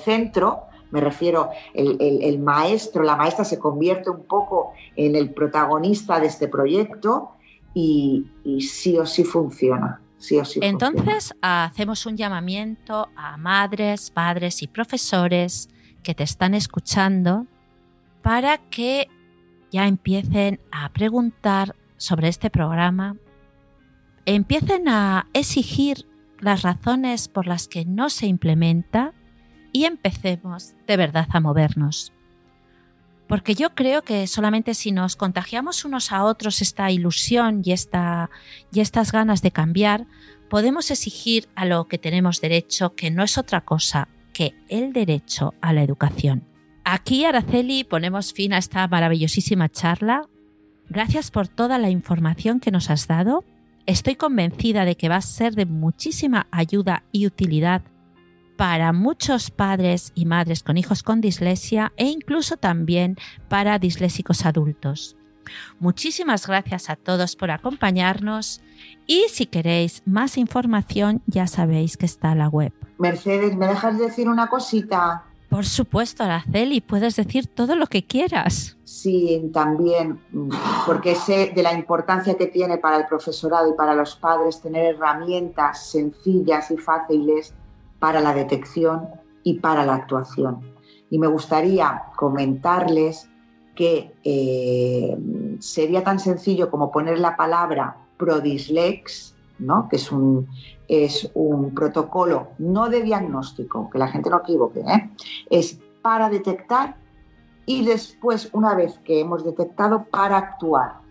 centro, me refiero, el, maestro, la maestra se convierte un poco en el protagonista de este proyecto y, sí o sí funciona. Sí o sí
Entonces hacemos un llamamiento a madres, padres y profesores que te están escuchando para que ya empiecen a preguntar sobre este programa, empiecen a exigir las razones por las que no se implementa y empecemos de verdad a movernos. Porque yo creo que solamente si nos contagiamos unos a otros esta ilusión y, esta, y estas ganas de cambiar, podemos exigir a lo que tenemos derecho, que no es otra cosa que el derecho a la educación. Aquí, Araceli, ponemos fin a esta maravillosísima charla. Gracias por toda la información que nos has dado. Estoy convencida de que va a ser de muchísima ayuda y utilidad para muchos padres y madres con hijos con dislexia e incluso también para disléxicos adultos. Muchísimas gracias a todos por acompañarnos y si queréis más información ya sabéis que está la web.
Mercedes, ¿me dejas decir una cosita?
Por supuesto, Araceli, puedes decir todo lo que quieras.
Sí, también, porque sé de la importancia que tiene para el profesorado y para los padres tener herramientas sencillas y fáciles para la detección y para la actuación. Y me gustaría comentarles que eh, sería tan sencillo como poner la palabra prodislex, ¿no? que es un, es un protocolo no de diagnóstico, que la gente no equivoque, ¿eh? es para detectar y después, una vez que hemos detectado, para actuar.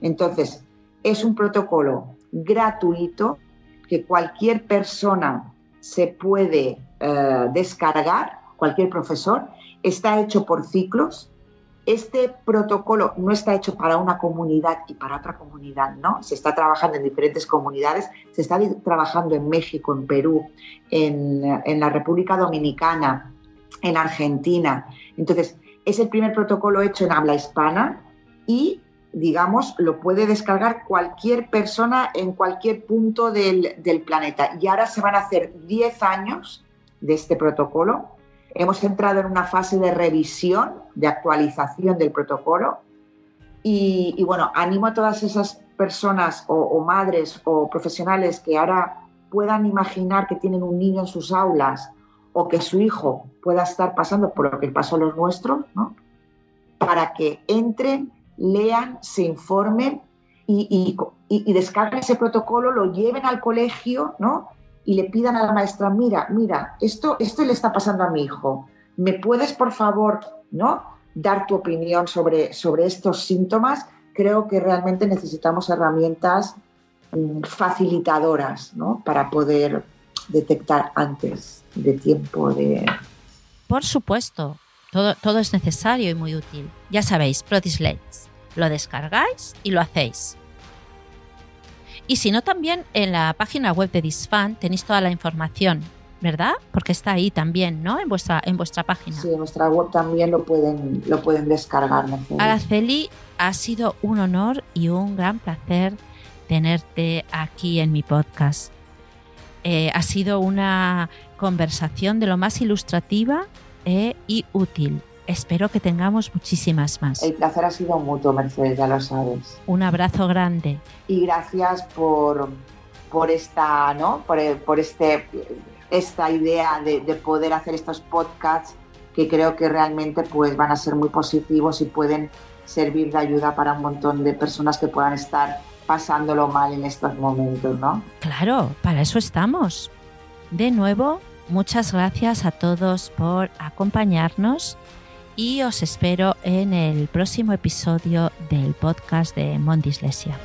Entonces, es un protocolo gratuito que cualquier persona se puede eh, descargar, cualquier profesor, está hecho por ciclos, este protocolo no está hecho para una comunidad y para otra comunidad, ¿no? Se está trabajando en diferentes comunidades, se está trabajando en México, en Perú, en, la República Dominicana, en Argentina. Entonces, es el primer protocolo hecho en habla hispana y, digamos, lo puede descargar cualquier persona en cualquier punto del, del planeta. Y ahora se van a hacer 10 años de este protocolo Hemos entrado en una fase de revisión, de actualización del protocolo Y, bueno, animo a todas esas personas o, madres o profesionales que ahora puedan imaginar que tienen un niño en sus aulas o que su hijo pueda estar pasando por lo que pasó los nuestros, ¿no? para que entren, lean, se informen y, y, descarguen ese protocolo, lo lleven al colegio ¿no? Y le pidan a la maestra, mira, mira, esto, esto le está pasando a mi hijo, ¿me puedes por favor ¿no? dar tu opinión sobre, sobre estos síntomas? Creo que realmente necesitamos herramientas mm, facilitadoras ¿no? para poder detectar antes de tiempo de...
Por supuesto, todo, es necesario y muy útil. Ya sabéis, Prodislates. Lo descargáis y lo hacéis. Y si no, también en la página web de Disfan tenéis toda la información, ¿verdad? Porque está ahí también, ¿no? En vuestra, en vuestra página.
Sí, en nuestra web también lo pueden, lo pueden descargar.
Araceli, ha sido un honor y un gran placer tenerte aquí en mi podcast. Eh, ha sido una conversación de lo más ilustrativa e y útil. Espero que tengamos muchísimas más.
El placer ha sido mutuo, Mercedes, ya lo sabes.
Un abrazo grande.
Y gracias por, por esta, ¿no? Por, este, esta idea de, poder hacer estos podcasts que creo que realmente pues, van a ser muy positivos y pueden servir de ayuda para un montón de personas que puedan estar pasándolo mal en estos momentos, ¿no?
Claro, para eso estamos. De nuevo, Muchas gracias a todos por acompañarnos y os espero en el próximo episodio del podcast de Mondislesia.